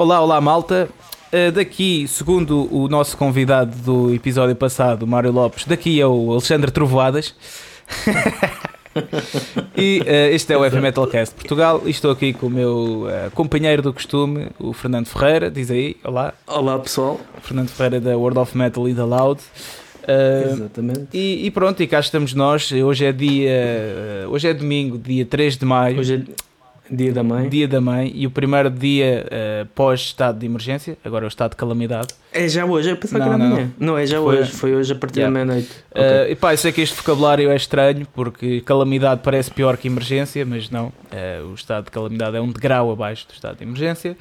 Olá, olá malta. Uh, daqui, segundo o nosso convidado do episódio passado, Mário Lopes, daqui é o Alexandre Trovoadas. e uh, este é o Heavy Metal Cast Portugal e estou aqui com o meu uh, companheiro do costume, o Fernando Ferreira. Diz aí, olá. Olá pessoal. Fernando Ferreira da World of Metal e da Loud. Uh, Exatamente. E, e, pronto, e cá estamos nós. Hoje é dia. hoje é domingo, dia 3 de maio. Hoje é Dia da Mãe. Dia da Mãe e o primeiro dia uh, pós-estado de emergência, agora é o estado de calamidade. É já hoje, eu pensava não, que era não, amanhã. Não, é já foi, hoje, foi hoje a partir yeah. da meia-noite. Uh, okay. E pá, eu sei que este vocabulário é estranho porque calamidade parece pior que emergência, mas não. Uh, o estado de calamidade é um degrau abaixo do estado de emergência.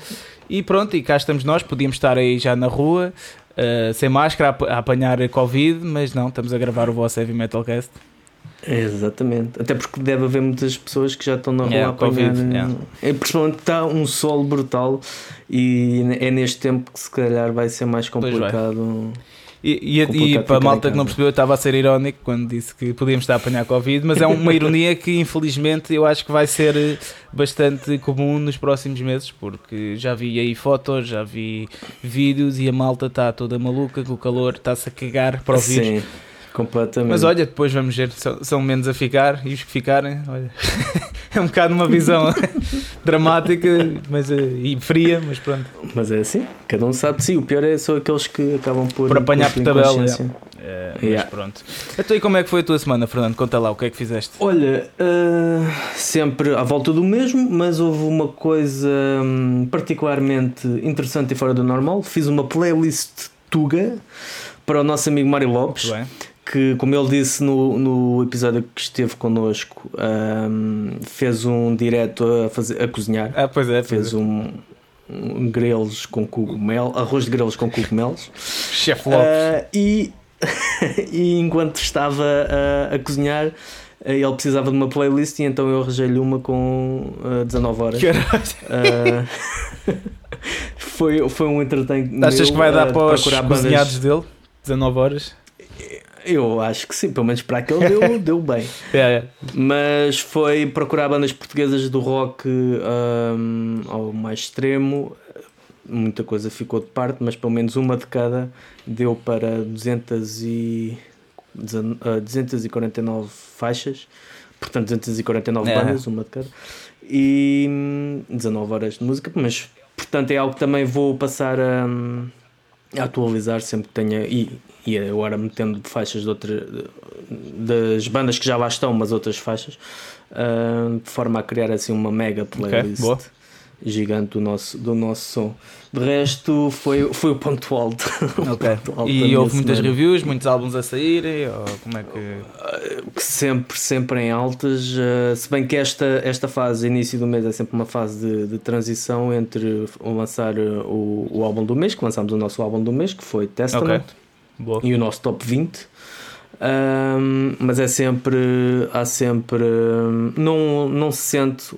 E pronto, e cá estamos nós, podíamos estar aí já na rua, sem máscara, a, a apanhar Covid, mas não, estamos a gravar o vosso Heavy Metal Cast. Exatamente, até porque deve haver muitas pessoas que já estão na rua yeah, a apanhar. COVID, yeah. é, principalmente está um sol brutal e é neste tempo que se calhar vai ser mais complicado. E, e, e para a malta que não percebeu, eu estava a ser irónico quando disse que podíamos estar a apanhar Covid, mas é uma ironia que infelizmente eu acho que vai ser bastante comum nos próximos meses, porque já vi aí fotos, já vi vídeos e a malta está toda maluca, com o calor está-se a cagar para o vírus. Sim. Completamente. Mas olha, depois vamos ver, são, são menos a ficar e os que ficarem, olha, é um bocado uma visão dramática mas, eh, e fria, mas pronto. Mas é assim, cada um sabe de si. O pior é só aqueles que acabam por. Por apanhar por tabela. É, yeah. Mas pronto. Então, e como é que foi a tua semana, Fernando? Conta lá, o que é que fizeste? Olha, uh, sempre à volta do mesmo, mas houve uma coisa um, particularmente interessante e fora do normal. Fiz uma playlist Tuga para o nosso amigo Mário Lopes que, como ele disse no, no episódio que esteve connosco, um, fez um direto a, fazer, a cozinhar. Ah, pois é. Fez um, um grelos com cogumelo, arroz de grelos com cogumelos. Chef Lopes. Uh, e, e enquanto estava a, a cozinhar, ele precisava de uma playlist e então eu arranjei-lhe uma com uh, 19 horas. Uh, foi, foi um entretenimento. Achas que vai dar para os cozinhados dele? 19 horas? Eu acho que sim, pelo menos para aquele deu, deu bem. Yeah, yeah. Mas foi procurar bandas portuguesas do rock um, ao mais extremo. Muita coisa ficou de parte, mas pelo menos uma de cada deu para 200 e, uh, 249 faixas. Portanto, 249 yeah. bandas, uma de cada. E 19 hum, horas de música, mas portanto é algo que também vou passar a, a atualizar sempre que tenha. E, e agora metendo faixas de outra, das bandas que já lá estão, mas outras faixas, uh, de forma a criar assim uma mega playlist okay, gigante do nosso, do nosso som. De resto, foi, foi o ponto alto. Okay. ponto alto e houve muitas semana. reviews, muitos álbuns a saírem? Ou como é que. Uh, sempre, sempre em altas. Uh, se bem que esta, esta fase, início do mês, é sempre uma fase de, de transição entre lançar o, o álbum do mês, que lançámos o nosso álbum do mês, que foi Testament. Okay Boa. e o nosso top 20. Um, mas é sempre. Há sempre. Não, não se sente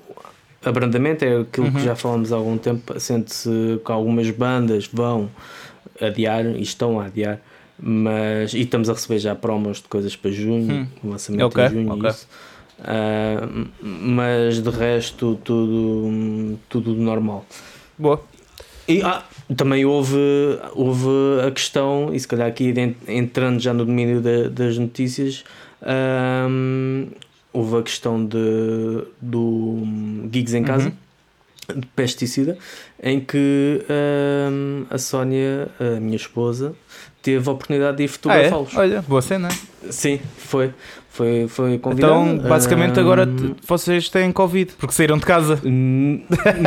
abrandamento, é aquilo uhum. que já falamos há algum tempo. Sente-se que algumas bandas vão adiar e estão a adiar. Mas, e estamos a receber já promos de coisas para junho, hum. lançamento okay, em junho. Okay. Isso. Uh, mas de resto, tudo, tudo normal. Boa. E ah, também houve, houve a questão, e se calhar aqui entrando já no domínio das notícias, um, houve a questão de, do Gigs em Casa, uhum. de pesticida, em que um, a Sónia, a minha esposa, teve a oportunidade de ir fotografá-los. Ah, é? Olha, boa cena. Sim, foi. Foi, foi convidado. Então, basicamente, um... agora vocês têm Covid porque saíram de casa.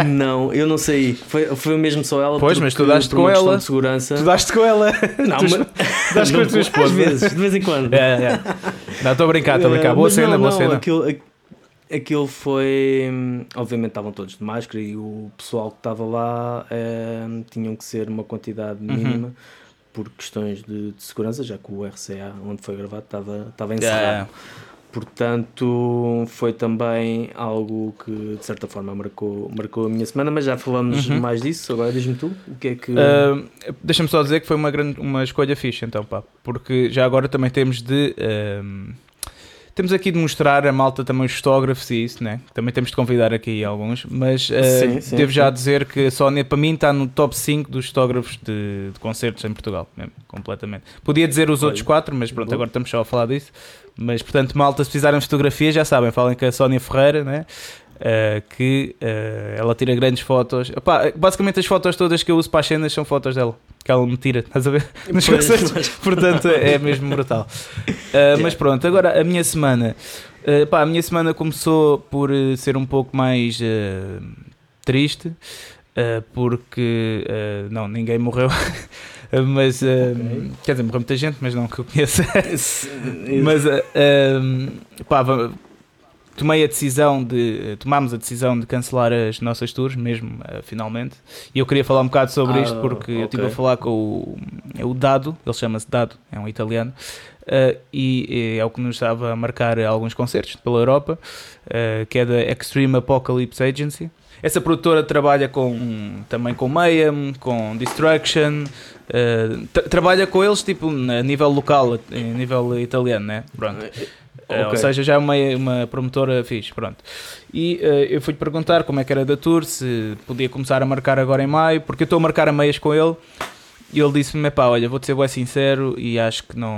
não, eu não saí. Foi, foi mesmo só ela. Pois, mas tu daste com ela. De segurança. Tu daste com ela. Não, tu, mas. daste com a tua esposa. Às vezes, de vez em quando. É, é. Não, estou a brincar, estou a brincar. Boa cena, não, boa não, cena. Aquilo, aquilo foi. Obviamente estavam todos de máscara e o pessoal que estava lá é, tinham que ser uma quantidade uhum. mínima. Uhum por questões de, de, segurança, já que o RCA, onde foi gravado, estava, estava encerrado. Yeah. Portanto, foi também algo que de certa forma marcou, marcou a minha semana, mas já falamos uhum. mais disso. Agora diz-me tu o que é que. Uh, Deixa-me só dizer que foi uma, grande, uma escolha fixe, então, pá, porque já agora também temos de. Uh, temos aqui de mostrar a malta também os fotógrafos e isso, né? Também temos de convidar aqui alguns, mas uh, sim, sim, devo sim. já dizer que a Sony para mim está no top 5 dos fotógrafos de, de concertos em Portugal, mesmo, completamente. Podia dizer os Olha, outros quatro, mas pronto, agora estamos só a falar disso. Mas portanto, malta, se precisarem de fotografia, já sabem, falem com a Sónia Ferreira, né? Uh, que uh, ela tira grandes fotos. Epá, basicamente, as fotos todas que eu uso para as cenas são fotos dela, que ela me tira, estás a ver? Nos concertos. Portanto, é mesmo brutal. Uh, yeah. Mas pronto, agora a minha semana. Pá, a minha semana começou por ser um pouco mais triste, porque não, ninguém morreu. mas okay. quer dizer, morreu muita gente, mas não que eu conheça. mas pá, tomei a decisão de tomámos a decisão de cancelar as nossas tours mesmo uh, finalmente e eu queria falar um bocado sobre ah, isto porque okay. eu estive a falar com o, é o Dado ele chama-se Dado é um italiano uh, e, e, é o que nos estava a marcar alguns concertos pela Europa uh, que é da Extreme Apocalypse Agency essa produtora trabalha com também com Mayhem, com Destruction, uh, trabalha com eles tipo a nível local, a nível italiano, né? Pronto. Okay. Ou seja, já é uma, uma promotora fixe, pronto. E uh, eu fui-lhe perguntar como é que era da tour, se podia começar a marcar agora em maio, porque eu estou a marcar a meias com ele. E ele disse-me: pá, olha, vou-te ser bem sincero e acho que não.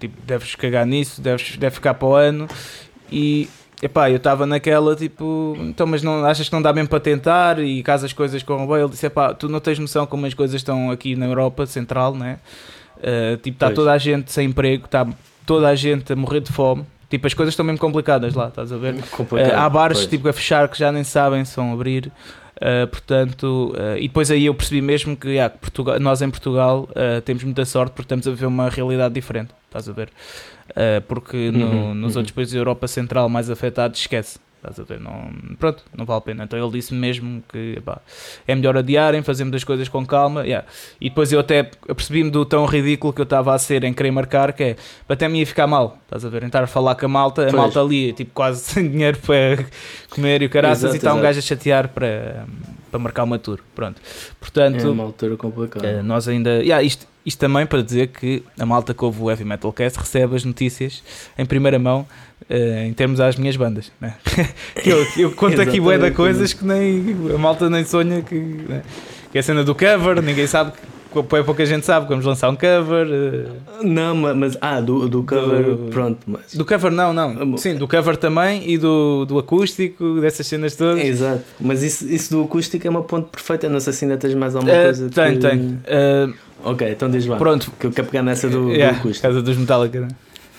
Tipo, deves cagar nisso, deves, deve ficar para o ano. E epá, eu estava naquela tipo, então, mas não achas que não dá mesmo para tentar? E caso as coisas corram bem, ele disse: epá, tu não tens noção como as coisas estão aqui na Europa Central, né? Uh, tipo, está toda a gente sem emprego, está toda a gente a morrer de fome. Tipo, as coisas estão mesmo complicadas lá, estás a ver? Uh, há bares tipo, a fechar que já nem sabem se vão abrir. Uh, portanto, uh, e depois aí eu percebi mesmo que yeah, Portugal, nós em Portugal temos muita sorte porque estamos a ver uma realidade diferente, estás a ver? porque no, uhum, nos uhum. outros países da Europa Central mais afetados, esquece. Estás a ver? Não, pronto, não vale a pena. Então ele disse mesmo que é melhor adiarem, fazemos as coisas com calma. Yeah. E depois eu até percebi-me do tão ridículo que eu estava a ser em querer marcar, que é até me ia ficar mal. Estás a ver? Tentar falar com a malta, a pois. malta ali, tipo, quase sem dinheiro para comer e o caraças, exato, e está um gajo a chatear para, para marcar uma tour. Pronto. Portanto, é uma altura complicada. Eh, nós ainda. Yeah, isto, isto também para dizer que a malta que ouve o Heavy Metal Cast recebe as notícias em primeira mão Uh, em termos às minhas bandas. Né? eu, eu conto aqui bué de coisas que nem a malta nem sonha que, né? que é a cena do cover, ninguém sabe que pouca gente sabe vamos lançar um cover. Uh... Não, mas ah, do, do cover, do, pronto. Mas... Do cover, não, não. Sim, do cover também e do, do acústico, dessas cenas todas. exato, mas isso, isso do acústico é uma ponte perfeita. Não sei se ainda tens mais alguma uh, coisa. Tem, que... tem. Uh... Ok, então diz lá. Pronto. Que eu quero pegar nessa do, yeah, do acústico. Casa dos Metallica, né?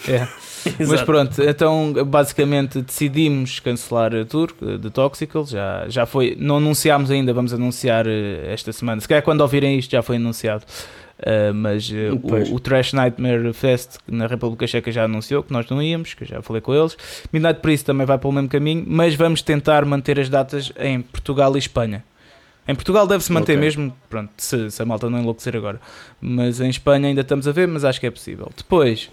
Yeah. Mas pronto, então basicamente decidimos cancelar a tour de Toxical. Já, já foi, não anunciámos ainda, vamos anunciar eh, esta semana. Se calhar quando ouvirem isto já foi anunciado. Uh, mas uh, o, o, Trash Nightmare Fest na República Checa já anunciou que nós não íamos, que eu já falei com eles. Midnight Priest também vai pelo mesmo caminho, mas vamos tentar manter as datas em Portugal e Espanha. Em Portugal deve-se manter okay. mesmo, pronto, se, se, a malta não enlouquecer agora. Mas em Espanha ainda estamos a ver, mas acho que é possível. Depois,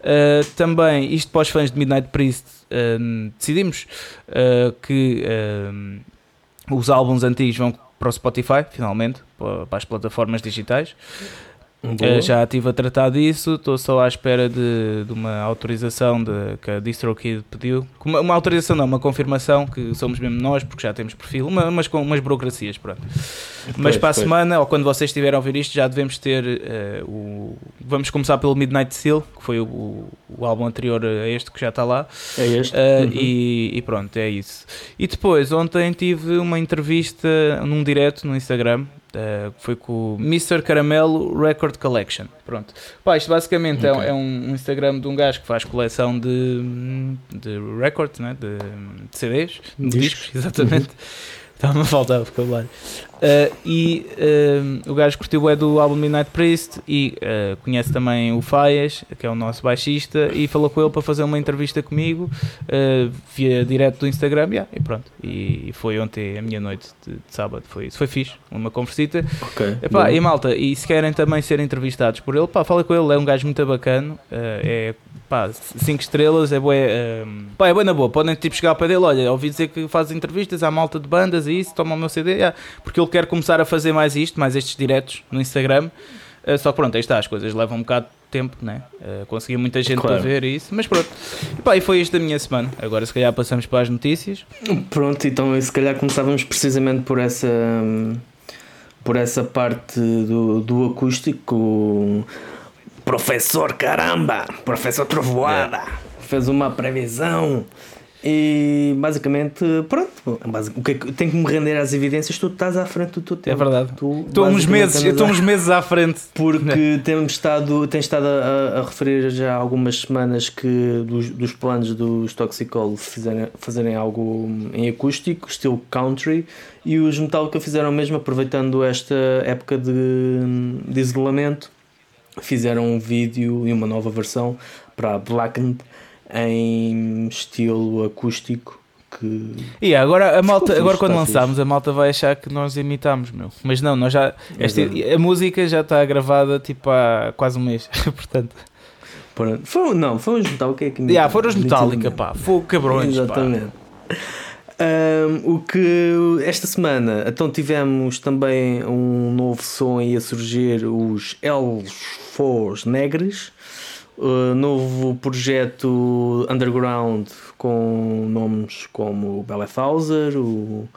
uh, também, isto para os fãs de Midnight Priest, uh, decidimos uh, que os álbuns antigos vão para o Spotify, finalmente, para, para as plataformas digitais. Uh, já estive a tratar disso, estou só à espera de, de uma autorização de, que a DistroKid pediu. Uma, uma, autorização não, uma confirmação que somos mesmo nós, porque já temos perfil, uma, mas com umas burocracias, pronto. Pois, mas para a semana, ou quando vocês estiverem a ouvir isto, já devemos ter uh, o... Vamos começar pelo Midnight Seal, que foi o, o álbum anterior a este que já está lá. É este. Uh, uhum. e, e, pronto, é isso. E depois, ontem tive uma entrevista num direto no Instagram Uh, foi com o Mr. Caramelo Record Collection. Pronto. Pá, isto basicamente é okay. é, é, um Instagram de um gajo que faz coleção de, de records, né? de, de CDs, de discos, discos exatamente. Estava-me a faltar vocabulário. Uh, e uh, o gajo curtiu é do álbum Midnight Priest e uh, conhece também o Faias, que é o nosso baixista, e falou com ele para fazer uma entrevista comigo via direto do Instagram. Yeah, e pronto. E, e, foi ontem a minha noite de, de, sábado. Foi isso. Foi fixe. Uma conversita. Okay, Epá, e malta, e se querem também ser entrevistados por ele, pá, fala com ele. É um gajo muito bacana. é pá, 5 estrelas, é boa, é, pá, é boa na boa. Podem tipo chegar para dele, olha, ouvi dizer que faz entrevistas à malta de bandas e isso, toma o meu CD, yeah. porque ele quer começar a fazer mais isto, mais estes diretos no Instagram. Uh, só que pronto, aí está, as coisas levam um bocado de tempo, né? Uh, conseguia muita gente claro. para ver isso, mas pronto. E, pá, e foi isto da minha semana. Agora, se calhar, passamos para as notícias. Pronto, então, se calhar, começávamos precisamente por essa. Por essa parte do, do acústico, professor caramba, professor Trovoada, é. fez uma previsão e basicamente, pronto, o que, é que tem que me render às evidências, tu estás à frente do teu tempo. É verdade. estou uns meses, estou uns meses à frente. Porque temos estado, tens estado a, a, referir já há algumas semanas que dos, dos planos dos Toxicol fizerem, fazerem algo em acústico, estilo country, e os Metallica fizeram mesmo aproveitando esta época de, de isolamento, fizeram um vídeo e uma nova versão para a Blackened em estilo acústico. Que... E agora a malta, agora quando lançarmos, a malta vai achar que nós imitamos, meu. Mas não, nós já esta, a música já está gravada tipo há quase um mês, portanto. Foi, não, foi os Metallica que yeah, foram os Metallica, pá, foi cabrões, Exatamente. Um, o que esta semana então tivemos também um novo som aí a surgir os Elfos Negres Uh, novo projeto underground com nomes como o Bellethauser, o,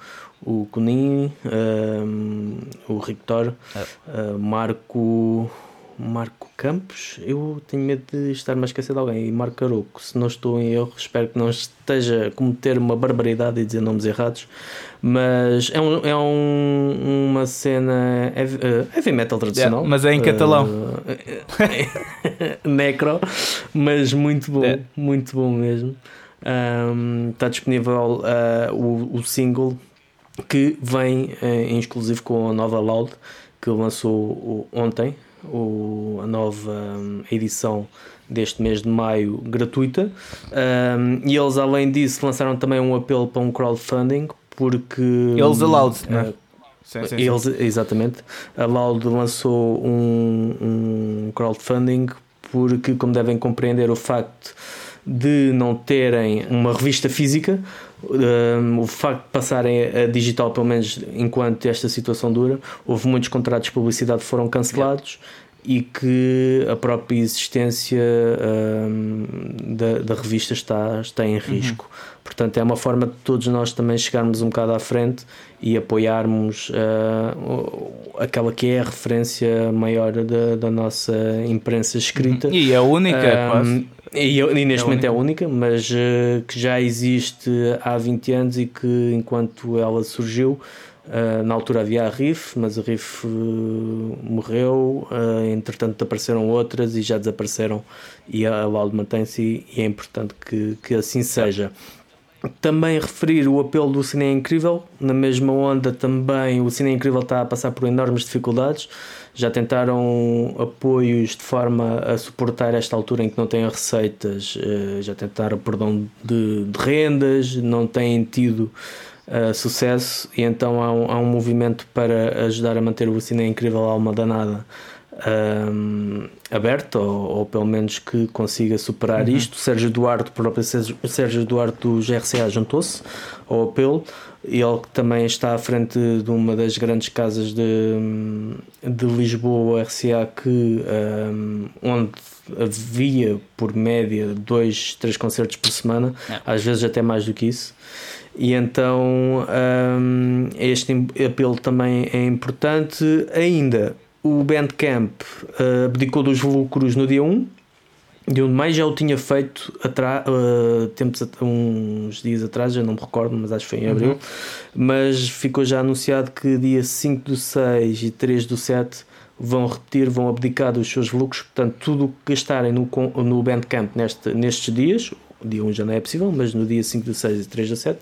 o Kunin, um, o Rictor, uh, Marco. Marco Campos, eu tenho medo de estar-me a esquecer de alguém. E Marco Caroco, se não estou em erro, espero que não esteja a cometer uma barbaridade e dizer nomes errados. Mas é, um, é um, uma cena heavy, uh, heavy metal tradicional. Yeah, mas é em catalão. Uh, necro, mas muito bom, yeah. muito bom mesmo. Um, está disponível uh, o, o single que vem em exclusivo com a nova Loud que lançou ontem, o, a nova um, edição deste mês de maio gratuita. Um, e eles, além disso, lançaram também um apelo para um crowdfunding, porque. Eles allowed, uh, né? Sim, sim, eles, sim. Exatamente. A Loud lançou um, um crowdfunding porque, como devem compreender, o facto de não terem uma revista física, um, o facto de passarem a digital, pelo menos enquanto esta situação dura, houve muitos contratos de publicidade que foram cancelados. E que a própria existência um, da, da, revista está, está em risco. Uhum. Portanto, é uma forma de todos nós também chegarmos um bocado à frente e apoiarmos uh, aquela que é a referência maior da, da nossa imprensa escrita. Uhum. E é a única, um, e, e, neste é momento é única. é única, mas uh, que já existe há 20 anos e que enquanto ela surgiu Uh, na altura havia a RIF, mas a RIF uh, morreu, entretanto apareceram outras e já desapareceram e a Laude mantém-se e é importante que, que assim seja. Também referir o apelo do Cine Incrível, na mesma onda também o Cine Incrível está a passar por enormes dificuldades, já tentaram apoios de forma a suportar esta altura em que não têm receitas, já tentaram perdão de, de rendas, não têm tido uh, sucesso e então há um, há um movimento para ajudar a manter o Cine Incrível Alma Danada um, aberto ou, ou, pelo menos que consiga superar uhum. isto. Sérgio Duarte, o próprio Sérgio, Sérgio Duarte do GRCA juntou-se ao apelo. Ele também está à frente de uma das grandes casas de, de Lisboa, RCA, que, um, onde havia por média dois, três concertos por semana, é. às vezes até mais do que isso. E então um, este apelo também é importante. Ainda, o Bandcamp uh, abdicou dos lucros no dia 1 de onde mais já o tinha feito uh, tempos, uns dias atrás, já não me recordo, mas acho que foi em abril. Uhum. Mas ficou já anunciado que dia 5 do 6 e 3 do 7 vão repetir, vão abdicar dos seus lucros. Portanto, tudo o que gastarem no, no Bandcamp neste, nestes dias, o dia 1 já não é possível, mas no dia 5 do 6 e 3 do 7,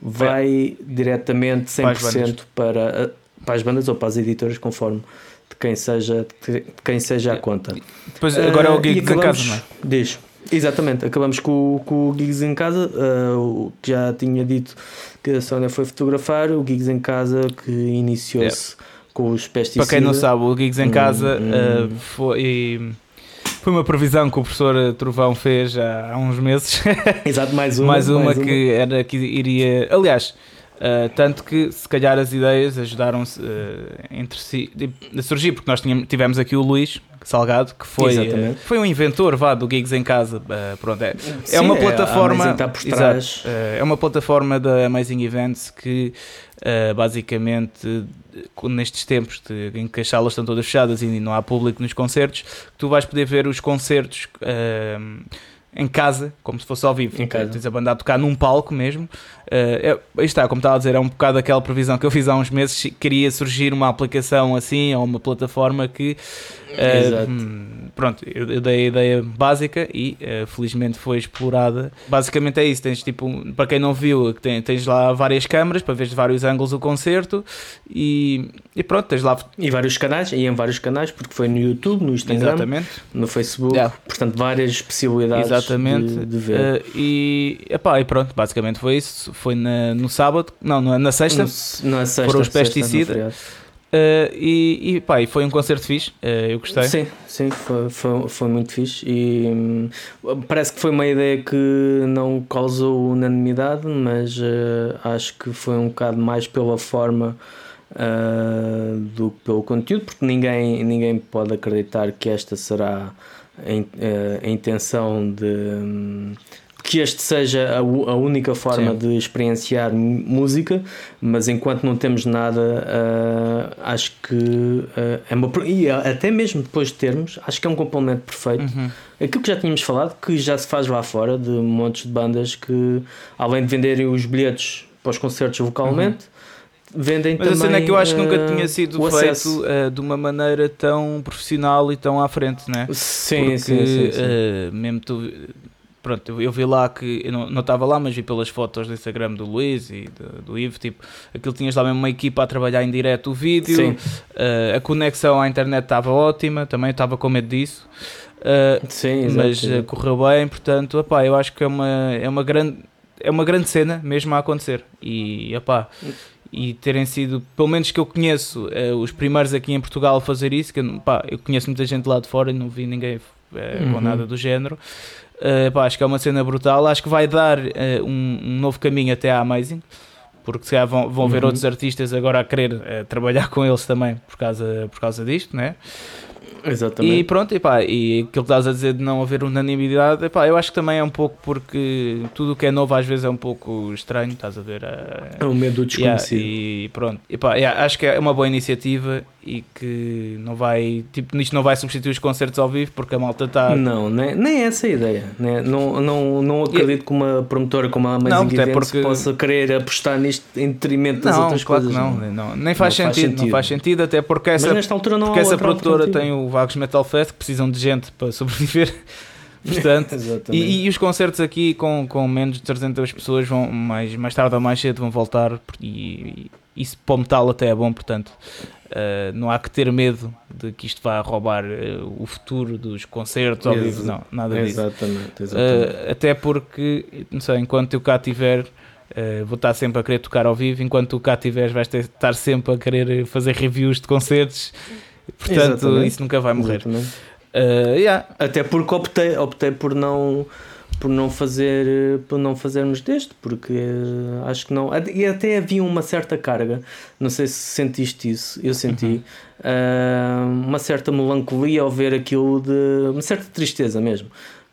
vai é. diretamente 100% para, para, para as bandas ou para as editoras, conforme de quem seja, de quem seja a conta. Depois, agora é o Gigs em casa, não é? Diz. Exatamente, acabamos com, com o Gigs em casa, uh, que já tinha dito que a Sónia foi fotografar, o Gigs em casa que iniciou-se com os pesticidas. Para quem não sabe, o Gigs em casa hum, hum. Uh, foi foi uma previsão que o professor Trovão fez há, há uns meses. Exato, mais uma. mais uma mais que uma. era que iria. Aliás, Uh, tanto que se calhar as ideias ajudaram-se uh, entre si a surgir, porque nós tínhamos, tivemos aqui o Luís Salgado, que foi, uh, foi um inventor vá, do Gigs em Casa. pronto, é, Sim, é uma plataforma. Está por trás. Exato, é uma plataforma da Amazing Events que basicamente nestes tempos de, em que as salas estão todas fechadas e não há público nos concertos, tu vais poder ver os concertos em casa, como se fosse ao vivo. Tens a banda a tocar num palco mesmo. Uh, é, está, como estava a dizer, é um bocado aquela previsão que eu fiz há uns meses. Queria surgir uma aplicação assim, ou uma plataforma que Exato. Uh, pronto, eu, eu, dei a ideia básica e uh, felizmente foi explorada. Basicamente é isso: tens tipo, para quem não viu, tens lá várias câmaras para ver de vários ângulos o concerto e, e pronto, tens lá. E vários canais, e em vários canais, porque foi no YouTube, no Instagram, Exatamente. no Facebook, yeah. portanto, várias possibilidades Exatamente. De, de ver. Uh, e, epá, e pronto, basicamente foi isso. Foi na, no sábado, não, na sexta, no, na sexta foram os pesticidas. Uh, e, e, pá, e foi um concerto fixe, uh, eu gostei. Sim, sim, foi, foi, foi muito fixe. E hum, parece que foi uma ideia que não causou unanimidade, mas uh, acho que foi um bocado mais pela forma do que pelo conteúdo, porque ninguém, ninguém pode acreditar que esta será a, a intenção de. Um, que este seja a, a única forma Sim. de experienciar música, mas enquanto não temos nada, uh, acho que uh, é uma. E até mesmo depois de termos, acho que é um complemento perfeito. Uhum. Aquilo que já tínhamos falado, que já se faz lá fora, de montes de bandas que, além de venderem os bilhetes para os concertos vocalmente. Uhum vendem Mas também. A cena é que eu acho que nunca tinha sido feito uh, de uma maneira tão profissional e tão à frente, né? Sim, Porque, sim, sim. sim. Mesmo tu pronto, eu, vi lá que eu não estava lá, mas vi pelas fotos do Instagram do Luís e do, do Ivo, tipo, aquilo tinhas lá mesmo uma equipa a trabalhar em direto o vídeo, uh, a conexão à internet estava ótima, também estava com medo disso. Uh, Sim, mas uh, correu bem, portanto, epá, eu acho que é uma, é uma grande é uma grande cena mesmo a acontecer e epá, e terem sido, pelo menos que eu conheço, uh, os primeiros aqui em Portugal a fazer isso, que epá, eu conheço muita gente lá de fora e não vi ninguém uh, uhum. com nada do género. Uh, pá, acho que é uma cena brutal. Acho que vai dar uh, um, um, novo caminho até à Amazing, porque se vão, vão uhum. ver outros artistas agora a querer uh, trabalhar com eles também por causa, por causa disto, né? Exatamente. E pronto, e, pá, e aquilo que estás a dizer de não haver unanimidade, epá, eu acho que também é um pouco porque tudo o que é novo às vezes é um pouco estranho, estás a ver? É o medo do desconhecido. Yeah, e pronto, epá, yeah, acho que é uma boa iniciativa e que não vai, tipo, nisto não vai substituir os concertos ao vivo porque a malta está. Não, nem, nem é essa a ideia. Né? Não, não, não acredito que uma promotora como a Amazing não, Events porque... possa querer apostar nisto em detrimento das não, outras claro coisas. Não, não, não, nem faz, não sentido, faz sentido, não faz sentido, até porque essa, Mas nesta altura não porque essa produtora tem o Vagos Metal Fest que precisam de gente para sobreviver. Portanto, e, e, os concertos aqui com, com menos de 300 pessoas vão mais, mais tarde ou mais cedo vão voltar e, e isso para o metal até é bom, portanto uh, não há que ter medo de que isto vá roubar uh, o futuro dos concertos ao vivo, não, nada disso. Exatamente, exatamente. Uh, até porque, não sei, enquanto eu cá tiver, vou estar sempre a querer tocar ao vivo, enquanto tu cá tiveres vais ter, estar sempre a querer fazer reviews de concertos, portanto exatamente. isso nunca vai morrer. Yeah. Até porque optei, optei por não por não fazer por não fazermos deste porque uh, acho que não. E até havia uma certa carga. Não sei se sentiste isso. Eu senti. Uhum. uh, uma certa melancolia ao ver aquilo de uma certa tristeza mesmo.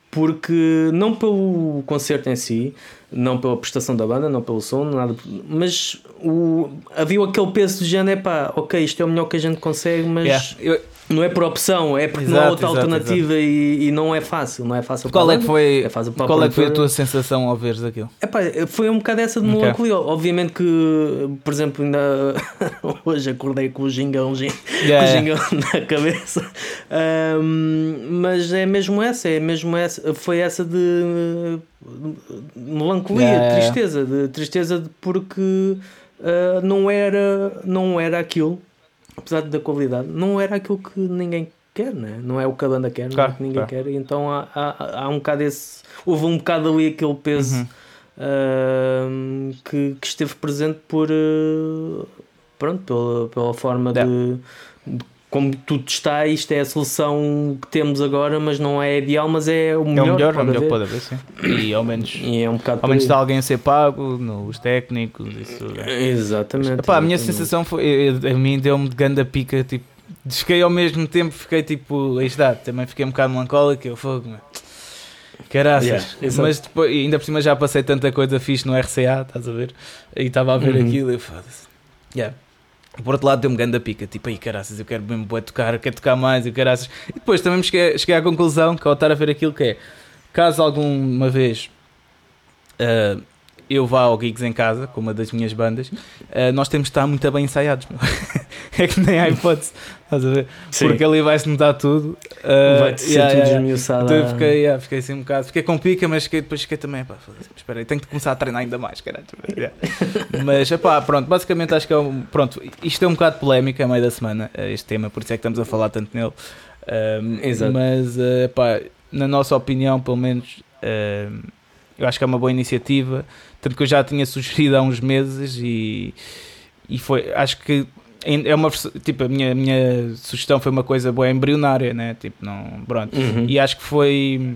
Porque não pelo concerto em si não pela prestação da banda não pelo som nada mas o, havia aquele peso de género é pá ok isto é o melhor que a gente consegue mas yeah. eu, não é por opção, é porque exato, não há outra exato, alternativa exato. E, e, não é fácil, não é fácil. Qual é que foi, é qual é que foi a tua sensação ao veres aquilo? Epá, foi um bocado essa de melancolia. Okay. Obviamente que, por exemplo, ainda hoje acordei com o gingão, yeah. com o gingão na cabeça. Um, mas é mesmo essa, é mesmo essa, foi essa de melancolia, yeah. tristeza, de tristeza de porque uh, não era não era aquilo apesar da qualidade, não era aquilo que ninguém quer, né? não é o que a banda quer, claro, não é o que ninguém claro. quer, e então há, há, há, um bocado esse. Houve um bocado ali aquele peso uhum. uh, que, que, esteve presente por. Uh, pronto, pela, pela forma de, de, como tudo está, isto é a solução que temos agora, mas não é ideal, mas é o melhor. É o melhor, pode o melhor haver. pode haver, sim. E ao menos, E é um ao menos está alguém a ser pago, nos técnicos, isso. é. Exatamente. Epá, a minha sensação foi, a mim deu-me de ganda pica, tipo, cheguei ao mesmo tempo, fiquei tipo, aí está, também fiquei um bocado melancólico, eu fogo, meu. Caraças, Yeah, mas depois, ainda por cima já passei tanta coisa fixe no RCA, estás a ver? E estava a ver Uhum. aquilo e foda-se. Yeah. Por outro lado, deu-me ganda pica, tipo, aí caraças, eu quero mesmo bué tocar, quero tocar mais, e caraças. E depois também cheguei, cheguei à conclusão que ao estar a ver aquilo que é, caso alguma vez ah, eu vá ao Gigs em casa, com uma das minhas bandas, ah, nós temos de estar muito bem ensaiados. é que nem há hipótese, estás a ver? Sim. Porque ali vai-se notar tudo. Ah, Vai-te ser yeah, tudo yeah. esmiuçado. Então eu fiquei, yeah, fiquei assim um bocado, fiquei com pica, mas fiquei, depois fiquei também, pá, espera aí, tenho que começar a treinar ainda mais, caralho. Yeah. mas, epá, pronto, basicamente acho que é um, pronto, isto é um bocado polémico a meio da semana, eh, este tema, por isso é que estamos a falar tanto nele. Exato. Mas, epá, na nossa opinião, pelo menos, ahm, eu acho que é uma boa iniciativa, tanto que eu já tinha sugerido há uns meses e, e foi, acho que é uma tipo a minha, minha sugestão foi uma coisa boa embrionária né tipo não pronto Uhum. e acho que foi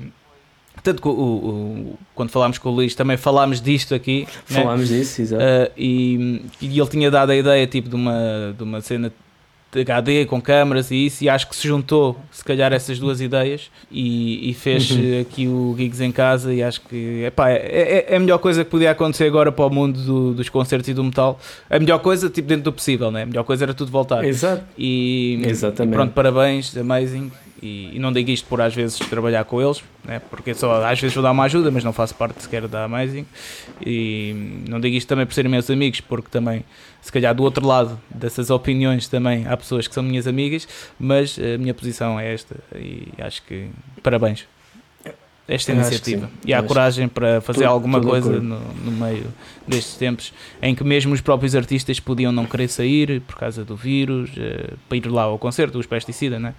tanto que o, o- quando falámos com o Luís também falámos disto aqui né? Falámos disso, exato. Uh, e, e ele tinha dado a ideia tipo de uma, de uma cena HD com câmaras e isso, e acho que se juntou se calhar essas duas ideias e, e fez Uhum. eh, aqui o Gigs em casa e acho que epá, é, é, é a melhor coisa que podia acontecer agora para o mundo do- dos concertos e do metal. A melhor coisa, tipo, dentro do possível, né? A melhor coisa era tudo voltar. Exato. E Exatamente. pronto, parabéns, amazing. E, e não digo isto por às vezes trabalhar com eles, né? porque só às vezes vou dar uma ajuda, mas não faço parte sequer da Amazing. E não digo isto também por serem meus amigos, porque também, se calhar do outro lado dessas opiniões, também há pessoas que são minhas amigas, mas a minha posição é esta e acho que parabéns. Esta Eu iniciativa e há Acho- coragem para fazer Tô- alguma tô de coisa no, no meio destes tempos em que mesmo os próprios artistas podiam não querer sair por causa do vírus, eh, para ir lá ao concerto, os pesticida, né?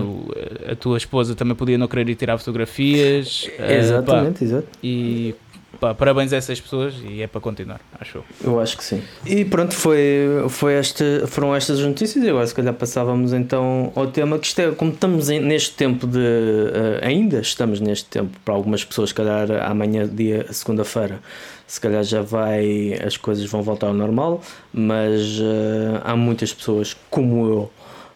O- a tua esposa também podia não querer ir tirar fotografias. eh, Exatamente, exato. e pá, parabéns a essas pessoas e é para continuar, acho eu. Eu acho que sim. E pronto, foi, foi esta, foram estas as notícias e agora se calhar passávamos então ao tema que isto é, como estamos neste tempo de eh, ainda estamos neste tempo, para algumas pessoas, se calhar amanhã, dia segunda-feira, se calhar já vai, as coisas vão voltar ao normal, mas eh, há muitas pessoas como eu.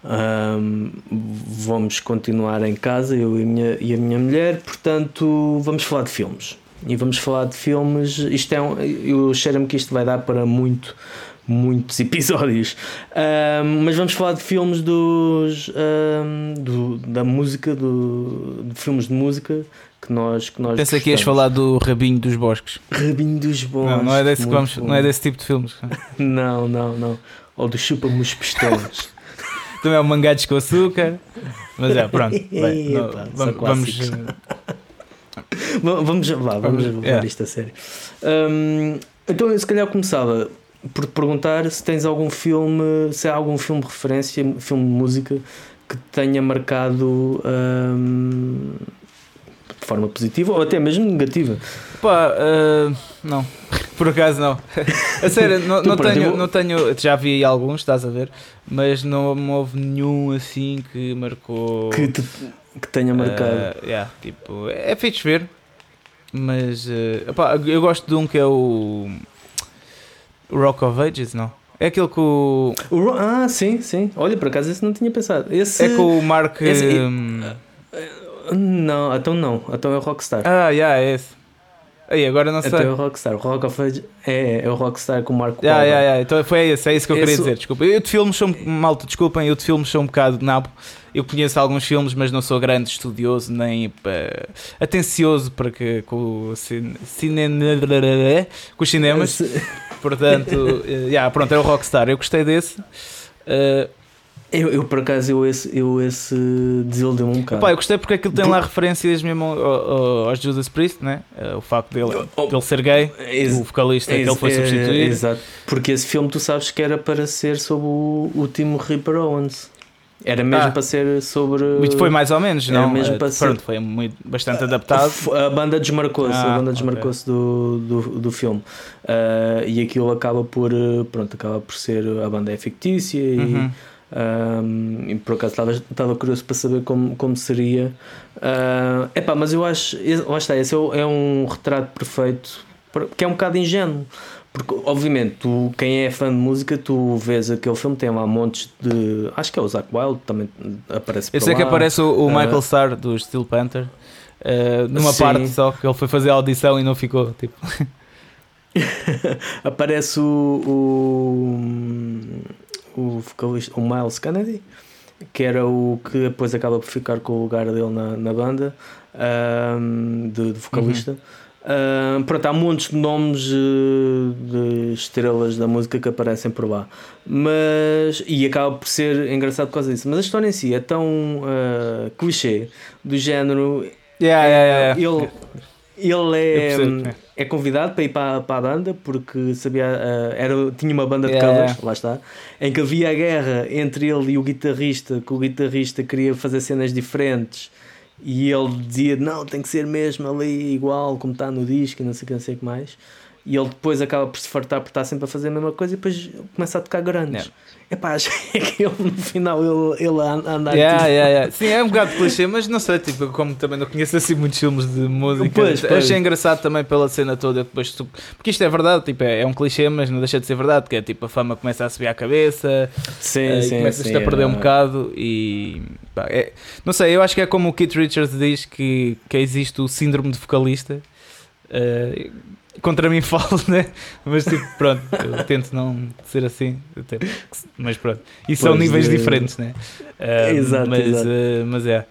Ahm, vamos continuar em casa, eu e a, minha, e a minha mulher, portanto, vamos falar de filmes. E vamos falar de filmes. Isto é um, eu cheiro-me que isto vai dar para muito, muitos episódios. Ahm, mas vamos falar de filmes dos, do- da música, do, de filmes de música que nós que nós Pensa que ias falar do Rabinho dos Bosques. Rabinho dos Bons. Não, não é, desse vamos, não é desse tipo de filmes. Não, não, não. Ou do Chupa-me os Pistolas. Também é o Mangados com Açúcar. Mas é, pronto. Bem, não- vamos, vamos, vamos, vamos Vamos- levar yeah. isto a sério. Hum, então, eu se calhar começava por te perguntar se tens algum filme, se há algum filme de referência, filme de música que te tenha marcado hum, de forma positiva ou até mesmo negativa. Pá, eh, não, por acaso não. A sério, não, não, tenho, não tenho. Já vi alguns, estás a ver? Mas não houve nenhum assim que marcou. Que, te, que tenha marcado. Eh, yeah, tipo, é fixe ver. Mas eh, epá, eu gosto de um que é o Rock of Ages, não? É aquele que o. Ah, sim, sim. Olha, por acaso esse não tinha pensado. Esse, É com o Mark. esse- hum, Não, então não. Então é o Rockstar. Ah, yeah, é esse. Aí, agora não sei. Então é o Rockstar. O Rock of Age é, é o Rockstar com o Marco Yeah, yeah, yeah. Então foi esse, é isso que eu queria Esse- dizer, desculpa. Eu de filmes sou, malta, desculpem, eu de filmes sou um bocado de nabo. Eu conheço alguns filmes, mas não sou grande estudioso nem eh, atencioso para que com o cine, cine- com os cinemas. Portanto, eh, yeah, pronto, é o Rockstar. Eu gostei desse. Eh, Eu, eu por acaso, eu esse, eu esse desiludiu-me um bocado. pá, eu gostei porque aquilo tem lá referências mesmo ao- ao- aos Judas Priest, né? Eh, o facto dele, Oh, dele ser gay, Ex- o vocalista que ele foi é, substituído. Exato. Porque esse filme tu sabes que era para ser sobre o, Timo Ripper Owens. Era mesmo Ah. para ser sobre. Muito Foi mais ou menos, Era não? mesmo Eh, para ser- pronto, foi muito, bastante adaptado. A banda desmarcou-se, Ah, a banda desmarcou-se do, do, do filme. Ah, e aquilo acaba por. Pronto, acaba por ser. A banda é fictícia e. Uhum. Um, e por acaso estava curioso para saber como, como seria. Uh, epá, mas eu acho, lá está, esse é, é um retrato perfeito, que é um bocado ingênuo. Porque, obviamente, tu, quem é fã de música, tu vês aquele filme, tem lá montes de. Acho que é o Zac Wild, também aparece Eu sei lá. que aparece o, o Michael uh, Starr do Steel Panther, uh, numa sim. parte só, que ele foi fazer a audição e não ficou. Tipo. aparece o, o, o vocalista, o Miles Kennedy, que era o que depois acaba por ficar com o lugar dele na, na banda um, de, de vocalista. Uhum. Uh, pronto, há montes de nomes uh, de estrelas da música que aparecem por lá, mas e acaba por ser engraçado por causa disso. Mas a história em si é tão uh, clichê do género. Yeah, yeah, yeah. Ele, ele é, é convidado para ir para, para a banda porque sabia, uh, era, tinha uma banda de yeah, covers, lá está, em que havia a guerra entre ele e o guitarrista, que o guitarrista queria fazer cenas diferentes e ele dizia: Não, tem que ser mesmo ali igual como está no disco e não sei o que, não sei o que mais. E ele depois acaba por se fartar por estar sempre a fazer a mesma coisa e depois começa a tocar grandes. Yeah. Epá, achei que ele no final ele, ele a andar yeah, tipo... yeah, yeah. Sim, é um bocado clichê, mas não sei, tipo, como também não conheço assim muitos filmes de música, pois, pois. achei engraçado também pela cena toda. Depois tu... Porque isto é verdade, tipo, é, é, um clichê, mas não deixa de ser verdade, que é tipo a fama começa a subir à cabeça sim, uh, sim, começas sim, a perder é, um bocado e pá, é... não sei, eu acho que é como o Keith Richards diz que, que existe o síndrome de vocalista. Uh, contra mim falo, né? Mas tipo, pronto, eu tento não ser assim, mas pronto. E são níveis de... diferentes, né? Uh, exato, mas, exato. Uh, mas é.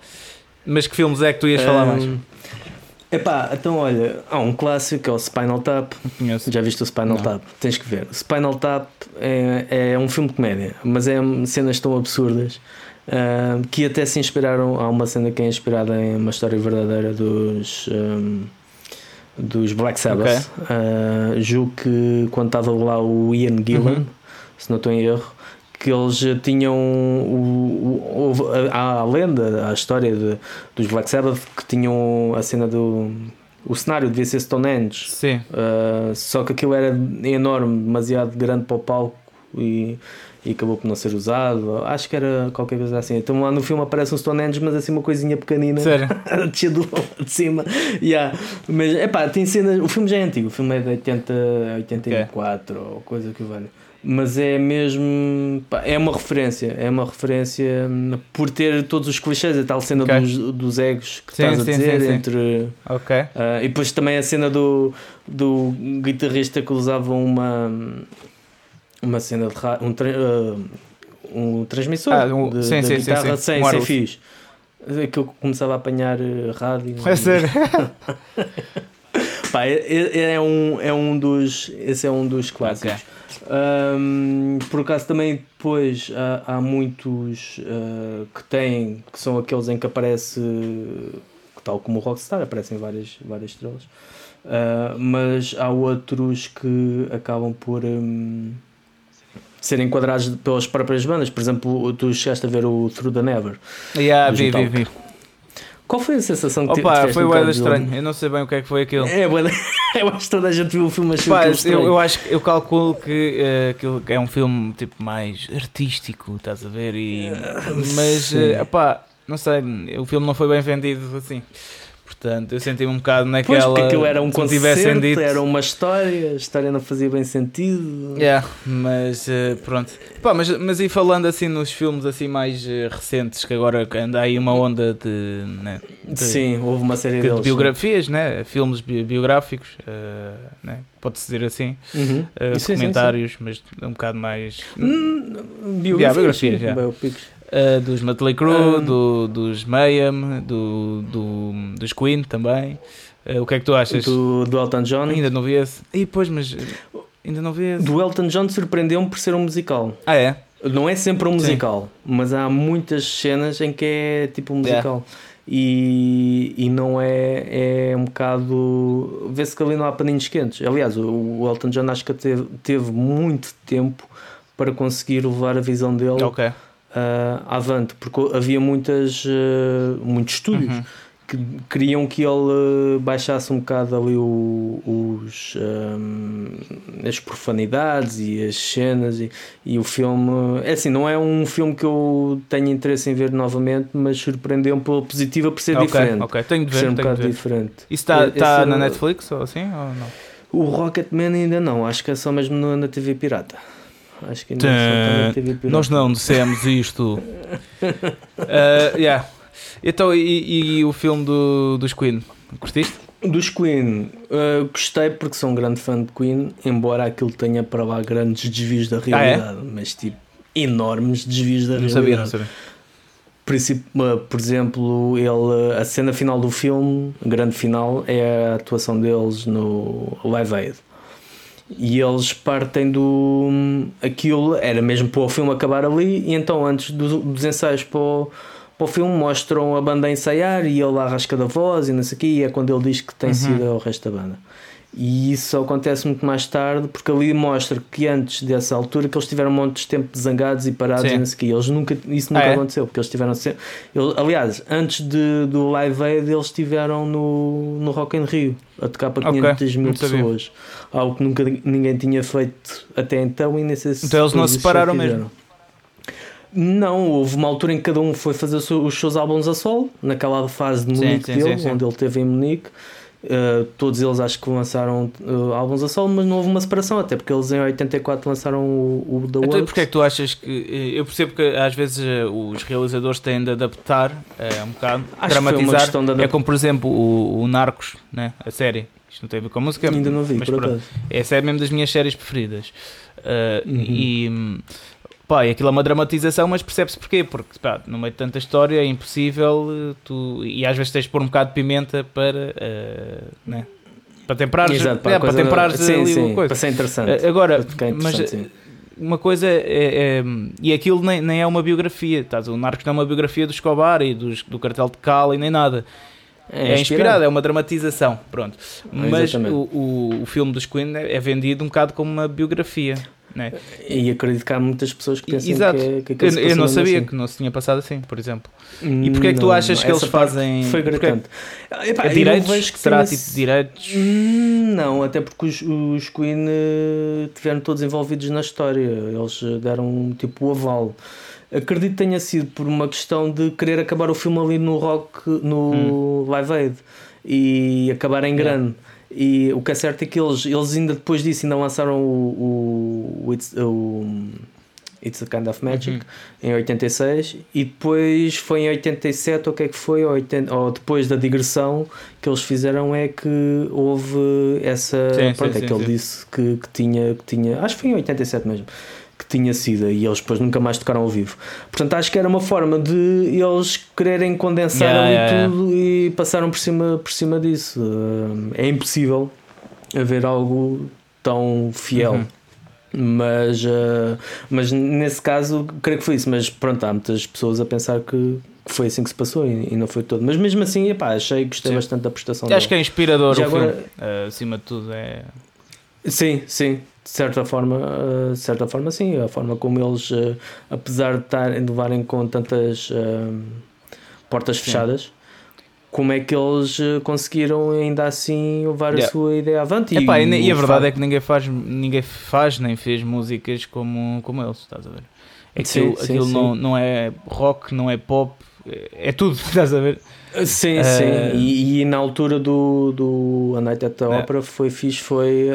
Mas que filmes é que tu ias falar mais? Epá, então olha, há um clássico que é o Spinal Tap. Conheço. Já viste o Spinal não. Tap? Tens que ver. Spinal Tap é, é um filme de comédia, mas é cenas tão absurdas uh, que até se inspiraram. Há uma cena que é inspirada em uma história verdadeira dos. Um, dos Black Sabbath. Okay. Uh, julgo que quando estava lá o Ian Gillan, uhum. se não estou em erro, que eles tinham o, o, a, a, lenda, a história de, dos Black Sabbath que tinham a cena do. O cenário devia ser Stonehenge, Sim. Uh, só que aquilo era enorme, demasiado grande para o palco e e acabou por não ser usado. Acho que era qualquer coisa assim. Então lá no filme aparece um Stonehenge, mas assim uma coisinha pequenina. Sério? Descido de cima. Yeah. Mas é pá, tem cenas. O filme já é antigo, o filme é de 80, 84 okay. ou coisa que vale. Mas é mesmo. Pá, é uma referência. É uma referência por ter todos os clichês, a tal cena okay. dos, dos egos que sim, estás a dizer. Sim, sim, entre, ok. Uh, e depois também a cena do, do guitarrista que usava uma uma cena de rádio, um, tra uh, um transmissor ah, um, de, sim, de sim, guitarra sim, sem, sem fios. É que eu começava a apanhar uh, rádio. É sério? Pá, é, é, um, é um dos. Esse é um dos clássicos. Okay. Um, por acaso também depois há, há muitos uh, que têm, que são aqueles em que aparece, tal como o Rockstar, aparecem várias, várias estrelas. Uh, mas há outros que acabam por. Um, serem enquadrados pelas próprias bandas. Por exemplo, tu chegaste a ver o Through the Never. Yeah, vi, vi, vi. Qual foi a sensação que Opa, tiveste? Foi um estranho, eu não sei bem o que é que foi aquilo. É, eu acho que toda a gente viu o filme achou Pá, eu, eu acho eu calculo que uh, é um filme tipo mais artístico, estás a ver? E, mas, uh, opá, não sei, o filme não foi bem vendido assim. Portanto, eu senti-me um bocado naquela. Pois, porque aquilo era um concerto, dito... era uma história, a história não fazia bem sentido. Yeah, mas uh, pronto. Pá, mas, mas e falando assim nos filmes assim mais uh, recentes, que agora anda aí uma onda de. Né, de Sim, houve uma série de, deles, de biografias, né? filmes bi biográficos, uh, né? pode-se dizer assim. Uhum. documentários, sim, sim. mas um bocado mais. Hum, biografias, yeah, biografias yeah. Uh, dos Mötley Crüe, um, do, dos Mayhem, do, do, dos Queen também. Uh, o que é que tu achas? Do, do Elton John? Ainda não vi esse. E pois, mas ainda não vi esse. Do Elton John surpreendeu-me por ser um musical. Ah, é? Não é sempre um musical, Sim. mas há muitas cenas em que é tipo um musical. E, e não é, é um bocado. Vê-se que ali não há paninhos quentes. Aliás, o, o Elton John acho que teve, teve muito tempo para conseguir levar a visão dele okay uh, avante, porque havia muitas, uh, muitos estúdios. Uhum. que queriam que ele baixasse um bocado ali o, os, um, as profanidades e as cenas e, e, o filme é assim, não é um filme que eu tenho interesse em ver novamente, mas surpreendeu-me pela positiva por ser okay, diferente. Ok, tenho de ver, ser um bocado diferente. Isso está tá na Netflix ou assim? Ou não? O Rocketman ainda não, acho que é só mesmo na TV Pirata. Acho que ainda só na TV Pirata. Nós não dissemos isto. uh, yeah. Então, e, e, o filme do, dos Queen? Curtiste? Dos Queen, uh, gostei porque sou um grande fã de Queen, embora aquilo tenha para lá grandes desvios da realidade, ah, é? mas tipo, enormes desvios da não realidade. Sabia, não sabia. Por, por exemplo, ele, a cena final do filme, grande final, é a atuação deles no Live Aid. E eles partem do. Aquilo era mesmo para o filme acabar ali, e então antes do, dos ensaios para o, para o filme mostram a banda a ensaiar e ele arrasca da voz e não sei o quê, e é quando ele diz que tem uhum. sido o resto da banda. E isso acontece muito mais tarde, porque ali mostra que antes dessa altura que eles tiveram um monte de tempo zangados e parados Sim. e não sei o quê. Eles nunca, isso nunca ah, é? aconteceu, porque eles tiveram sempre. Eles, aliás, antes de, do Live Aid, eles estiveram no, no Rock in Rio a tocar para 500 okay. mil pessoas. Algo que nunca ninguém tinha feito até então e nem sei se Então eles não se separaram mesmo. Não, houve uma altura em que cada um foi fazer os seus álbuns a solo, naquela fase de Munique sim, sim, dele, sim, onde ele teve em Munique. Uh, todos eles acho que lançaram uh, álbuns a solo, mas não houve uma separação, até porque eles em 84 lançaram o, o The Então, porque é que tu achas que. Eh, eu percebo que às vezes os realizadores têm de adaptar uh, um bocado, acho dramatizar. É como, por exemplo, o, o Narcos, né? a série. Isto não tem a ver com a música, Ainda não vi, mas pronto. Essa é mesmo das minhas séries preferidas. Uhum. E Pá, e aquilo é uma dramatização, mas percebe-se porquê? Porque pá, no meio de tanta história é impossível eh, tu, e às vezes tens de pôr um bocado de pimenta para, uh, né? para temperar, Exato, para, é, para temperar sim, ali sim, coisa. Para ser interessante. Agora, mas sim. uma coisa é, é, e aquilo nem, nem é uma biografia, estás? o Narcos não é uma biografia do Escobar e dos, do cartel de Cali nem nada. É, é inspirado, é uma dramatização, pronto. Mas o, o, o, filme dos Queen é, é vendido um bocado como uma biografia. Né? E acredito que há muitas pessoas que pensam Exato. que, que Eu, eu não sabia assim. que não se tinha passado assim, por exemplo. E porquê é que tu achas não, que eles fazem. Foi gritante. Epá, direitos? Que será tipo direitos? Hum, não, até porque os, os Queen uh, tiveram todos envolvidos na história. Eles deram tipo o aval. Acredito que tenha sido por uma questão de querer acabar o filme ali no rock, no hum. Live Aid e acabar em grande. Yeah. E o que é certo é que eles, eles ainda depois disso ainda lançaram o, o, It's, o It's a Kind of Magic uhum. em 86 e depois foi em 87 ou o que é que foi, ou, 80, ou depois da digressão que eles fizeram é que houve essa. Sim, pronto, sim, é que sim, ele disse que, que, tinha, que tinha. Acho que foi em 87 mesmo que tinha sido e eles depois nunca mais tocaram ao vivo. Portanto, acho que era uma forma de eles quererem condensar yeah, ali yeah, tudo yeah. e passaram por cima, por cima disso. Eh, é impossível haver algo tão fiel. Uhum. Mas, uh, mas nesse caso, creio que foi isso. Mas pronto, há muitas pessoas a pensar que, foi assim que se passou e, não foi todo. Mas mesmo assim, epá, achei que gostei Sim. bastante da prestação. Acho que é inspirador Já o agora... filme, uh, acima de tudo. É... Sim, sim de certa forma, uh, de certa forma sim, a forma como eles, uh, apesar de, estar, de levarem com tantas uh, portas sim. fechadas, como é que eles conseguiram ainda assim levar yeah. a sua ideia avante. Epá, e, e, e a verdade é que ninguém faz, ninguém faz nem fez músicas como, como eles, estás a ver? Aquilo, sim, aquilo sim, não, sim. não é rock, não é pop, é, tudo, estás a ver? Sim, uh, sim. E, e, na altura do, do A Night at the é. Opera foi fixe, foi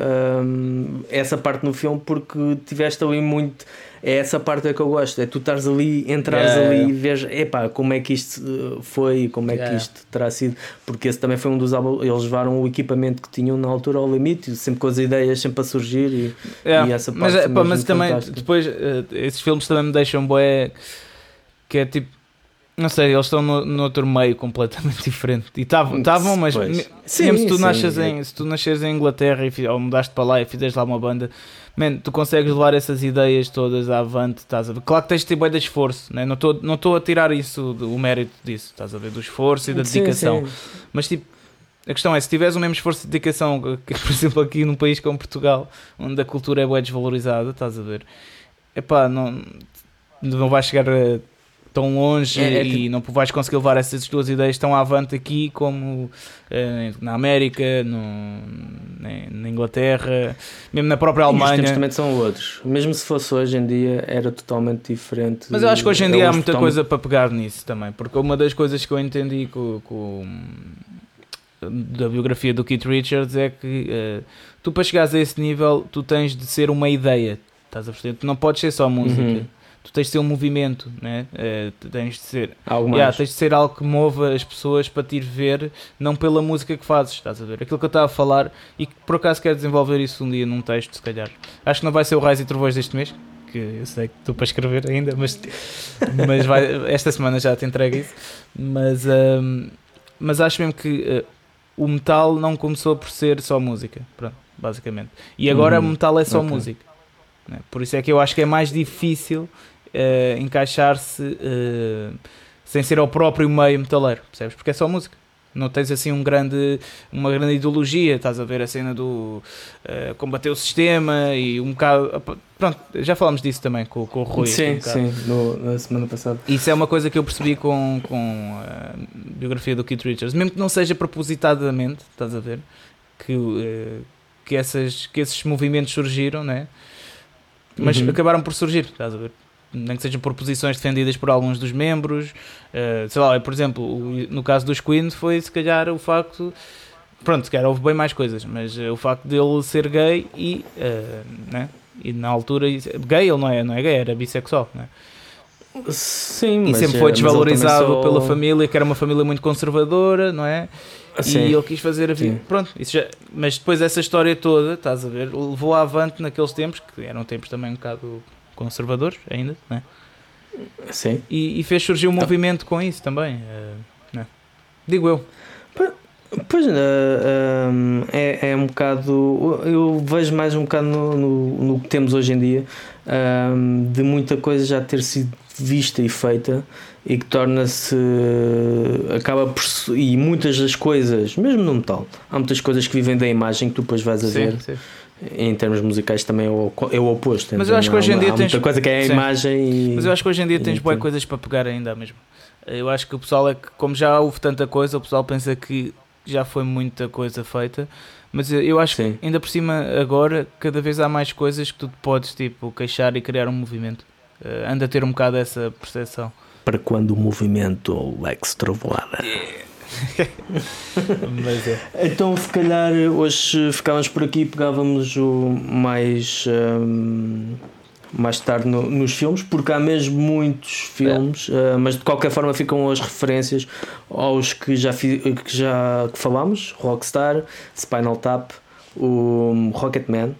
um, essa parte no filme porque tiveste ali muito. É essa parte é que eu gosto, é tu estares ali, entrares yeah, ali yeah. e vês, epá, como é que isto uh, foi, como é yeah. que isto terá sido, porque esse também foi um dos álbuns, eles levaram o equipamento que tinham na altura ao limite, sempre com as ideias sempre a surgir e, yeah. e essa parte mas, é, pá, mas também depois uh, esses filmes também me deixam boé que é tipo não sei, eles estão no, no outro meio completamente diferente. E estavam, mas sim, mesmo se tu, sim, nasces em, se tu nasces em Inglaterra e, ou mudaste para lá e fizeste lá uma banda, man, tu consegues levar essas ideias todas avante. Estás a ver? Claro que tens de ter bem de esforço, né? não estou não a tirar isso, o mérito disso, estás a ver? Do esforço e da dedicação. Sim, mas tipo, a questão é, se tiveres o mesmo esforço de dedicação, que, por exemplo, aqui num país como Portugal, onde a cultura é bem desvalorizada, estás a ver? Epá, não, não vais chegar a tão longe é, é e que... não vais conseguir levar essas duas ideias tão avante aqui como uh, na América, no, na, Inglaterra, mesmo na própria Alemanha. E os tempos também são outros. Mesmo se fosse hoje em dia, era totalmente diferente. Mas eu acho que hoje em dia há muita coisa para pegar nisso também, porque uma das coisas que eu entendi com, com da biografia do Keith Richards é que uh, tu para chegares a esse nível tu tens de ser uma ideia, estás a perceber? Tu não podes ser só música. Uhum tu tens de ser um movimento, né? Uh, tens de ser algo yeah, tens de ser algo que mova as pessoas para te ir ver, não pela música que fazes, estás a ver? Aquilo que eu estava a falar e que por acaso quero desenvolver isso um dia num texto, se calhar. Acho que não vai ser o Raiz e Trovões deste mês, que eu sei que estou para escrever ainda, mas, mas vai, esta semana já te entrego isso. Mas, um, mas acho mesmo que uh, o metal não começou por ser só música, pronto, basicamente. E agora uhum. o metal é só okay. música. Né? Por isso é que eu acho que é mais difícil uh, encaixar-se uh, sem ser ao próprio meio metaleiro, percebes? Porque é só música. Não tens assim um grande, uma grande ideologia, estás a ver a cena do uh, combater o sistema e um bocado. Pronto, já falámos disso também com, com o Rui. Sim, um sim, no, na semana passada. Isso é uma coisa que eu percebi com, com a biografia do Keith Richards, mesmo que não seja propositadamente, estás a ver, que, uh, que, essas, que esses movimentos surgiram, né? mas uhum. acabaram por surgir, estás a ver? Nem que sejam por posições defendidas por alguns dos membros. Uh, sei lá, por exemplo, no caso dos Queen foi se calhar o facto. Pronto, se calhar houve bem mais coisas, mas uh, o facto dele ser gay e. Uh, né? E na altura. Gay ele não é, não é gay, era bissexual, né? Sim, e sempre foi desvalorizado só... pela família, que era uma família muito conservadora, não é? Sim. E ele quis fazer a vida. Pronto, isso já... mas depois essa história toda, estás a ver, levou avante naqueles tempos, que eram tempos também um bocado conservadores ainda, né? Sim. E, e fez surgir um então, movimento com isso também, uh, né? digo eu. Pois uh, um, é, é um bocado. Eu vejo mais um bocado no, no, no que temos hoje em dia um, de muita coisa já ter sido vista e feita e que torna-se. acaba por. e muitas das coisas, mesmo no metal, há muitas coisas que vivem da imagem que tu depois vais a sim, ver. Sim em termos musicais também é o, é o oposto. Mas eu acho que hoje em dia tens. muita coisa que é a Sim. imagem e. Mas eu acho que hoje em dia tens boas coisas para pegar ainda mesmo. Eu acho que o pessoal é que, como já houve tanta coisa, o pessoal pensa que já foi muita coisa feita. Mas eu acho Sim. que ainda por cima agora cada vez há mais coisas que tu podes tipo queixar e criar um movimento. Uh, anda a ter um bocado essa percepção. Para quando o movimento Lex Trovoada. Yeah. é. Então, se calhar, hoje ficávamos por aqui e pegávamos o mais. Um, mais tarde no, nos filmes, porque há mesmo muitos filmes, é. uh, mas de qualquer forma ficam as referências aos que já, fi, que já que falámos: Rockstar, Spinal Tap, o Rocketman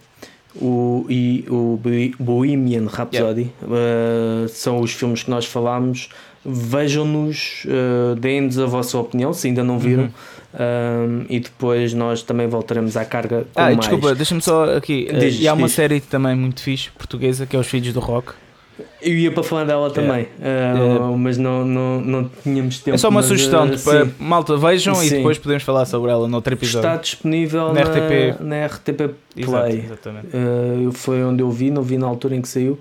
o, e o Bohemian Rhapsody. Uh, são os filmes que nós falámos vejam-nos, uh, deem-nos a vossa opinião se ainda não viram. Uhum. Um, e depois nós também voltaremos à carga com ah, mais. desculpa, deixa-me só aqui. Eh, diz, e há uma diz. série também muito fixe, portuguesa, que é Os Filhos do Rock. Eu ia para falar dela também, uh, mas não, não, não tínhamos tempo. É só uma sugestão, uh, malta, vejam sim. e depois podemos falar sobre ela no outro episódio. Está disponível na, na RTP, na RTP Play. Exato, uh, foi onde eu vi, não vi na altura em que saiu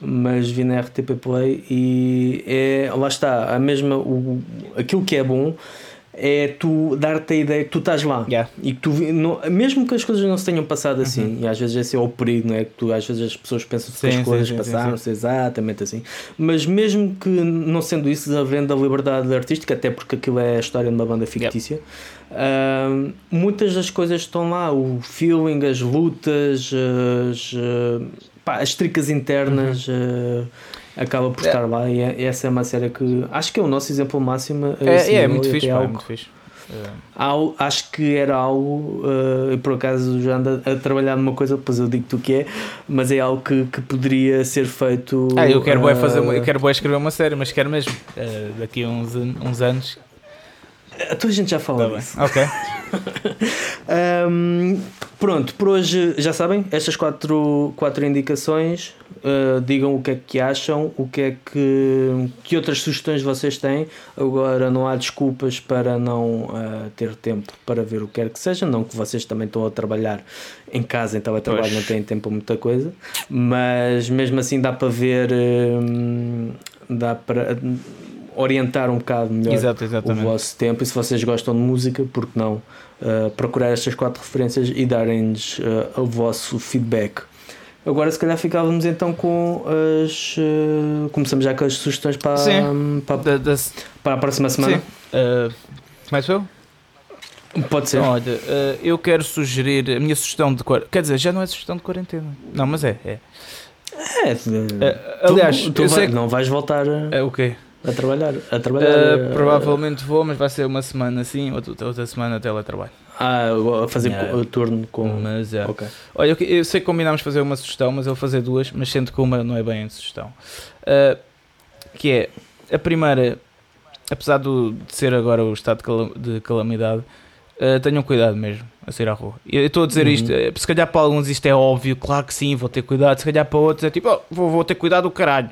mas vi na RTP Play e é, lá está, a mesma, o, aquilo que é bom é tu dar-te a ideia que tu estás lá yeah. e que tu não, mesmo que as coisas não se tenham passado assim, uhum. e às vezes esse é o perigo, não é? Que tu, às vezes as pessoas pensam que sim, as coisas sim, passaram-se sim, exatamente assim, mas mesmo que não sendo isso, havendo a liberdade artística, até porque aquilo é a história de uma banda fictícia, uh, muitas das coisas estão lá, o feeling, as lutas, as. Uh, pá, as tricas internas uhum. uh, acaba por é. estar lá e, é, essa é uma série que acho que é o nosso exemplo máximo. É, assim, é, é muito fixe, algo, é muito fixe. Algo, acho que era algo, uh, por acaso já ando a trabalhar numa coisa, depois eu digo tu que é, mas é algo que, que poderia ser feito. Ah, eu quero uh, fazer, eu quero escrever uma série, mas quero mesmo uh, daqui a uns, uns anos. A tua gente já fala tá disso. Ok. um, Pronto, por hoje já sabem, estas quatro, quatro indicações. Uh, digam o que é que acham, o que é que, que outras sugestões vocês têm. Agora não há desculpas para não uh, ter tempo para ver o que quer que seja. Não que vocês também estão a trabalhar em casa, em teletrabalho, pois. não têm tempo para muita coisa, mas mesmo assim dá para ver. Uh, dá para orientar um bocado melhor Exato, o vosso tempo e se vocês gostam de música, porque não uh, procurar estas quatro referências e darem-nos uh, o vosso feedback. Agora, se calhar, ficávamos então com as. Uh, começamos já com as sugestões para, para, da, da, para a próxima semana. Sim. Começo eu? Pode ser. Olha, eu quero sugerir a minha sugestão de. Quer dizer, já não é sugestão de quarentena. Não, mas é. É. é aliás, tu, tu vai, sei que... não vais voltar. A... É o quê? A trabalhar. A trabalhar uh, provavelmente vou, mas vai ser uma semana assim, outra, outra semana teletrabalho. Ah, a fazer yeah. turno com. Mas é. Okay. Olha, eu, eu, sei que combinámos fazer uma sugestão, mas eu vou fazer duas, mas sendo que uma não é bem a sugestão. Uh, que é a primeira, apesar do, de ser agora o estado de calamidade, uh, tenham cuidado mesmo a sair à rua. Eu estou a dizer uhum. isto, se calhar para alguns isto é óbvio, claro que sim, vou ter cuidado, se calhar para outros é tipo, oh, vou, vou ter cuidado o caralho.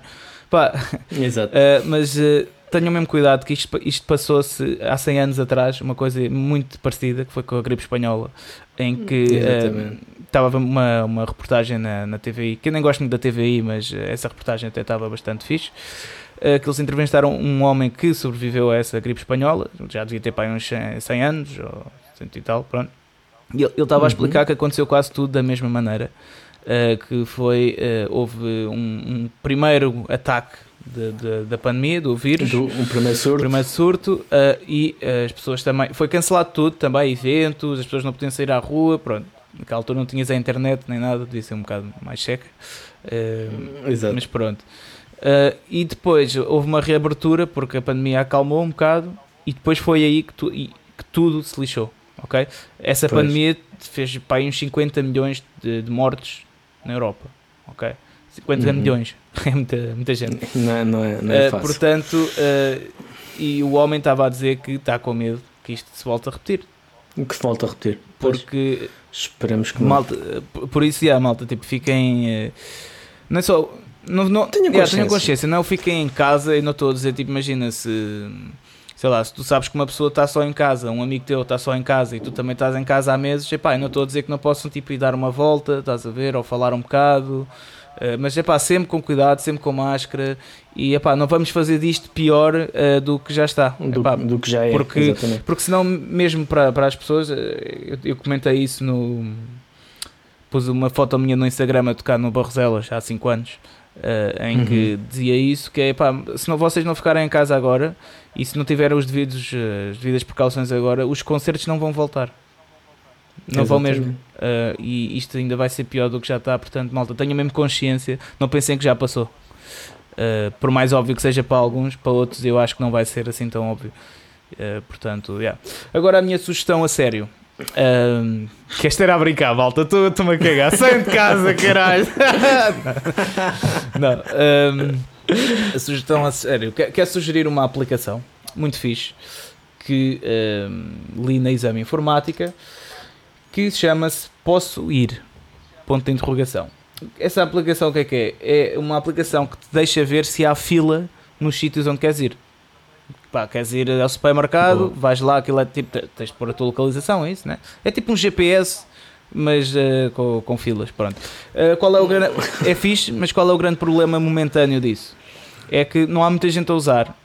Pá. Exato. Uh, mas uh, tenham mesmo cuidado que isto, isto passou-se há 100 anos atrás, uma coisa muito parecida, que foi com a gripe espanhola, em que uh, estava uma, uma reportagem na, na TVI, que eu nem gosto muito da TVI, mas essa reportagem até estava bastante fixe. Uh, que eles entrevistaram um homem que sobreviveu a essa gripe espanhola, já devia ter para uns 100 anos, ou 100 e tal, pronto. E ele estava uhum. a explicar que aconteceu quase tudo da mesma maneira. Uh, que foi, uh, houve um, um, primeiro ataque de, de, da pandemia, do vírus, do, um primeiro surto, primeiro surto uh, e as pessoas também, foi cancelado tudo também, eventos, as pessoas não podiam sair à rua, pronto, naquela altura não tinhas a internet nem nada, devia ser um bocado mais seca, Exato. mas pronto. e depois houve uma reabertura porque a pandemia acalmou um bocado e depois foi aí que, tu, que tudo se lixou, ok? Essa pois. pandemia fez para aí uns 50 milhões de, de mortes na Europa, ok? 50 uhum. milhões, é muita, muita gente. Não, é, não é, não é uh, fácil. Portanto, uh, e o homem estava a dizer que está com medo que isto se volte a repetir. Que se volte a repetir. Porque. Pois, esperemos que malta, não. Por isso, yeah, malta, tipo, fiquem. Uh, não é só. Não, não, tenho, yeah, consciência. tenho consciência, não fiquem em casa e não estou a dizer, tipo, imagina se sei lá, se tu sabes que uma pessoa está só em casa, um amigo teu está só em casa e tu também estás em casa há meses, epá, eu não estou a dizer que não possam tipo, ir dar uma volta, estás a ver, ou falar um bocado, uh, mas epá, sempre com cuidado, sempre com máscara e epá, não vamos fazer disto pior uh, do que já está. Do, epá, do que já é, porque, exatamente. porque senão mesmo para, para as pessoas, eh, eu, eu comentei isso no... pus uma foto minha no Instagram a tocar no Barroselas há 5 anos, uh, em uhum. que dizia isso, que é, pá, se não, vocês não ficarem em casa agora e se não tiverem os devidos, uh, as devidas precauções agora, os concertos não vão voltar. Não Exatamente. vão mesmo. Uh, e isto ainda vai ser pior do que já está, portanto, malta, tenham mesmo consciência, não pensem que já passou. Uh, por mais óbvio que seja para alguns, para outros eu acho que não vai ser assim tão óbvio. Uh, portanto, yeah. agora a minha sugestão a sério um, que esta era a brincar, malta. Estou-me a cagar. Saem de casa, caralho. Não. Um, a sugestão a sério. Quer, quer sugerir uma aplicação muito fixe que um, li na exame informática que chama-se Posso Ir? Ponto de interrogação. Essa aplicação o que é que é? É uma aplicação que te deixa ver se há fila nos sítios onde queres ir pá, queres ir ao supermercado, Boa. vais lá, aquilo é tipo, tens de pôr a tua localização, é isso, né? É tipo um GPS, mas uh, com, com, filas, pronto. Uh, qual é o grande, é fixe, mas qual é o grande problema momentâneo disso? É que não há muita gente a usar.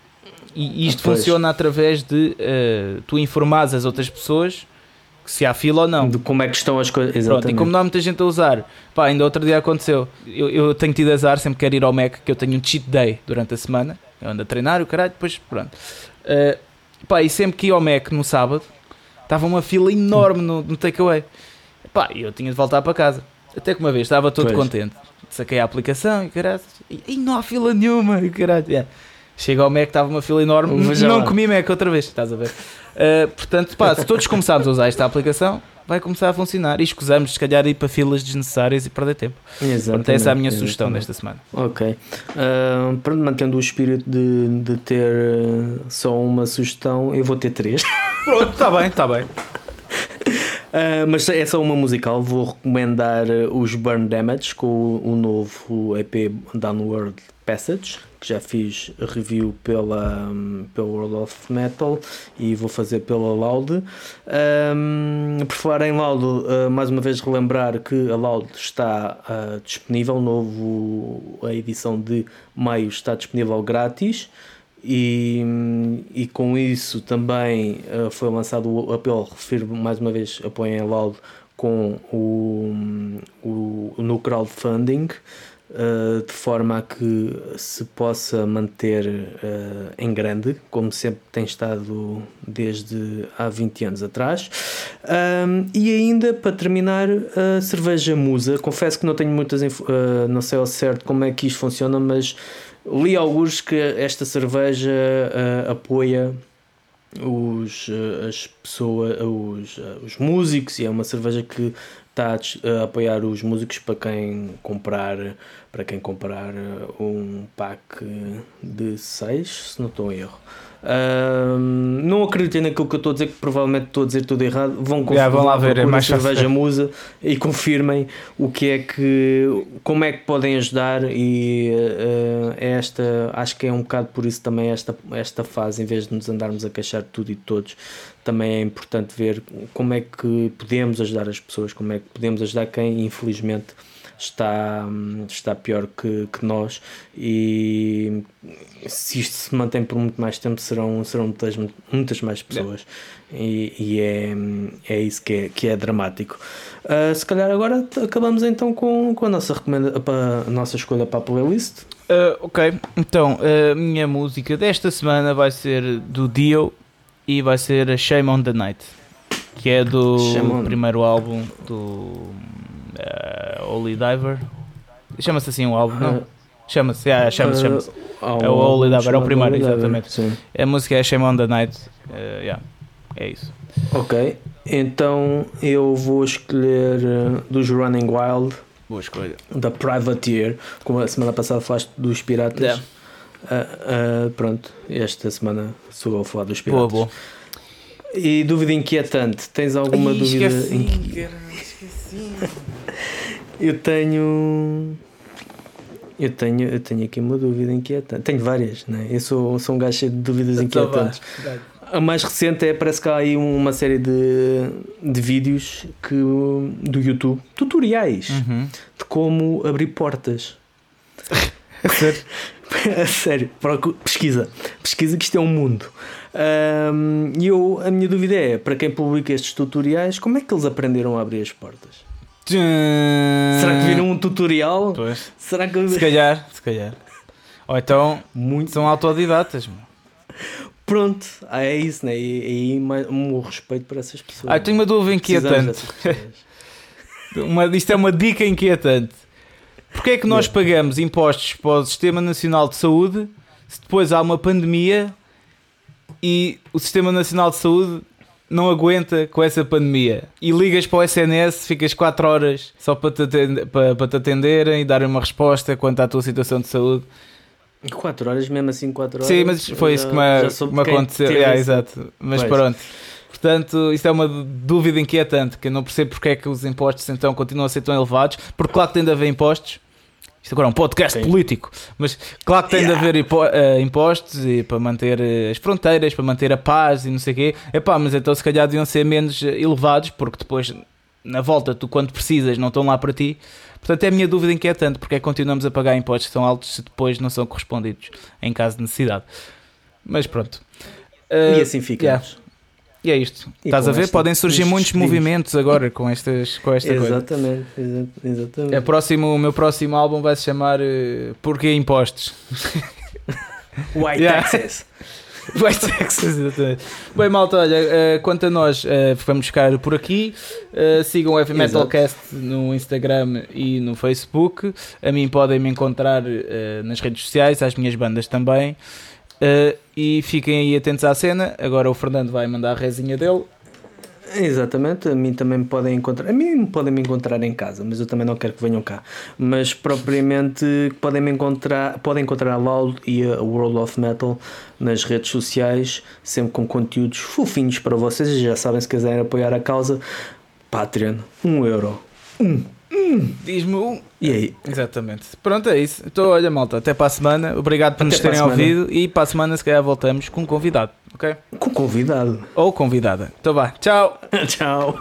E isto pois. funciona através de uh, tu informares as outras pessoas se há fila ou não. De como é que estão as coisas. Pronto, e como não há muita gente a usar, pá, ainda outro dia aconteceu. Eu, eu tenho tido azar, sempre quero ir ao Mac, que eu tenho um cheat day durante a semana. Eu ando a treinar, o caralho, depois pronto. Uh, pá, e sempre que ia ao Mac no sábado, estava uma fila enorme no, no takeaway. Pá, e eu tinha de voltar para casa. Até que uma vez estava todo pois. contente. Saquei a aplicação e caralho, e, e não há fila nenhuma, e caralho. Yeah. Chega ao Mac, estava uma fila enorme, mas não comi Mac outra vez, estás a ver? Uh, portanto, pá, se todos começarmos a usar esta aplicação, vai começar a funcionar e escusamos, se calhar, ir para filas desnecessárias e perder tempo. Exatamente. Portanto, essa é a minha exatamente. sugestão desta semana. Ok. Uh, pronto, mantendo o espírito de, de ter uh, só uma sugestão, eu vou ter três. Pronto, está bem, está bem. Uh, mas é só uma musical. Vou recomendar os Burn Damage com o, o novo EP Downward Passage, que já fiz review pela, pela World of Metal e vou fazer pela Loud. Um, por falar em Loud, uh, mais uma vez relembrar que a Loud está uh, disponível, novo, a edição de maio está disponível grátis. E, e com isso também uh, foi lançado o apelo, refiro mais uma vez, apoiem a Loud com o, o, no crowdfunding uh, de forma a que se possa manter uh, em grande, como sempre tem estado desde há 20 anos atrás. Um, e ainda para terminar, a cerveja Musa. Confesso que não tenho muitas, uh, não sei ao certo como é que isto funciona, mas li alguns que esta cerveja apoia os, as pessoas, os, os músicos, e é uma cerveja que está a apoiar os músicos para quem comprar para quem comprar um pack de 6, se não estou em erro. Não acreditem naquilo que eu estou a dizer, que provavelmente estou a dizer tudo errado. Vão, yeah, vão lá ver, é mais cerveja musa e confirmem o que é que, como é que podem ajudar. E uh, esta, acho que é um bocado por isso também esta, esta fase, em vez de nos andarmos a queixar de tudo e de todos, também é importante ver como é que podemos ajudar as pessoas, como é que podemos ajudar quem infelizmente está, está pior que, que nós e se isto se mantém por muito mais tempo serão, serão muitas, muitas mais pessoas e, e, é, é isso que é, que é dramático. Uh, se calhar agora acabamos então com, com a, nossa recomenda, a nossa escolha para a playlist. Uh, ok, então a minha música desta semana vai ser do Dio e vai ser a Shame on the Night, que é do primeiro álbum do uh, Holy Diver. Chama-se assim o álbum, não? Chama-se, yeah, chama-se, chama-se. Uh, é o Holy Diver, é o primeiro, exatamente. Sim. A música é Shame on the Night. Uh, yeah, é isso. Ok, então eu vou escolher uh, dos Running Wild. Boa escolha. Da Privateer, como a semana passada falaste dos Piratas. Yeah. Uh, uh, pronto, esta semana sou a falar dos Piratas. Boa, boa. E dúvida inquietante, tens alguma Ai, dúvida? Esqueci, esqueci. Eu tenho. Eu tenho, eu tenho aqui uma dúvida inquietante. Tenho várias, né? Eu sou, sou um gajo cheio de dúvidas então inquietantes. A mais recente é, parece que há aí uma série de, de vídeos que, do YouTube, tutoriais uhum. de como abrir portas. Sério? sério, pesquisa. Pesquisa que isto é um mundo. E eu, a minha dúvida é, para quem publica estes tutoriais, como é que eles aprenderam a abrir as portas? Será que viram um tutorial? Pois. Será que... Se calhar, se calhar. Ou então Muito... são autodidatas. Meu. Pronto, ah, é isso, né? E aí um respeito para essas pessoas. Ah, tenho uma dúvida inquietante. uma, isto é uma dica inquietante. Porquê é que nós pagamos impostos para o Sistema Nacional de Saúde se depois há uma pandemia e o Sistema Nacional de Saúde não aguenta com essa pandemia e ligas para o SNS, ficas 4 horas só para te, atender, para, para te atenderem e darem uma resposta quanto à tua situação de saúde. 4 horas, mesmo assim 4 horas. Sim, mas foi isso que me, me aconteceu. Yeah, exato. Mas pois. pronto. Portanto, isso é uma dúvida inquietante, que eu não percebo porque é que os impostos então continuam a ser tão elevados, porque claro que tem de haver impostos, isto agora é um podcast Sim. político, mas claro que tem yeah. de haver uh, impostos e para manter uh, as fronteiras, para manter a paz e não sei o quê. Epá, mas então se calhar deviam ser menos eh, elevados, porque depois na volta tu quando precisas não estão lá para ti. Portanto, é a minha dúvida inquietante, porque é que continuamos a pagar impostos tão altos se depois não são correspondidos em caso de necessidade. Mas pronto. Uh, e assim ficamos. Yeah. E é isto. E Estás a ver? Podem surgir muitos movimentos agora com, estas, com esta exatamente, coisa. Exatamente. É próximo, o meu próximo álbum vai se chamar uh, Porquê Impostos? White yeah. Texas. White Texas, exatamente. Bem, malta, olha, uh, quanto a nós, uh, vamos ficar por aqui. Uh, sigam o Heavy Metalcast no Instagram e no Facebook. A mim podem me encontrar nas redes sociais, às minhas bandas também. Uh, e fiquem aí atentos à cena. Agora o Fernando vai mandar a resinha dele. Exatamente, a mim também me podem encontrar. A mim podem me encontrar em casa, mas eu também não quero que venham cá. Mas propriamente podem me encontrar, podem encontrar a Loud e a World of Metal nas redes sociais, sempre com conteúdos fofinhos para vocês. Já sabem, se quiserem apoiar a causa, Patreon, 1 um euro. 1 um, um um. Diz-me um. E aí? Exatamente. Pronto, é isso. Então, olha, malta, até para a semana. Obrigado por até nos terem ouvido e para a semana, se calhar, voltamos com um convidado, ok? Com convidado. Ou convidada. Então vá. Tchau. Tchau.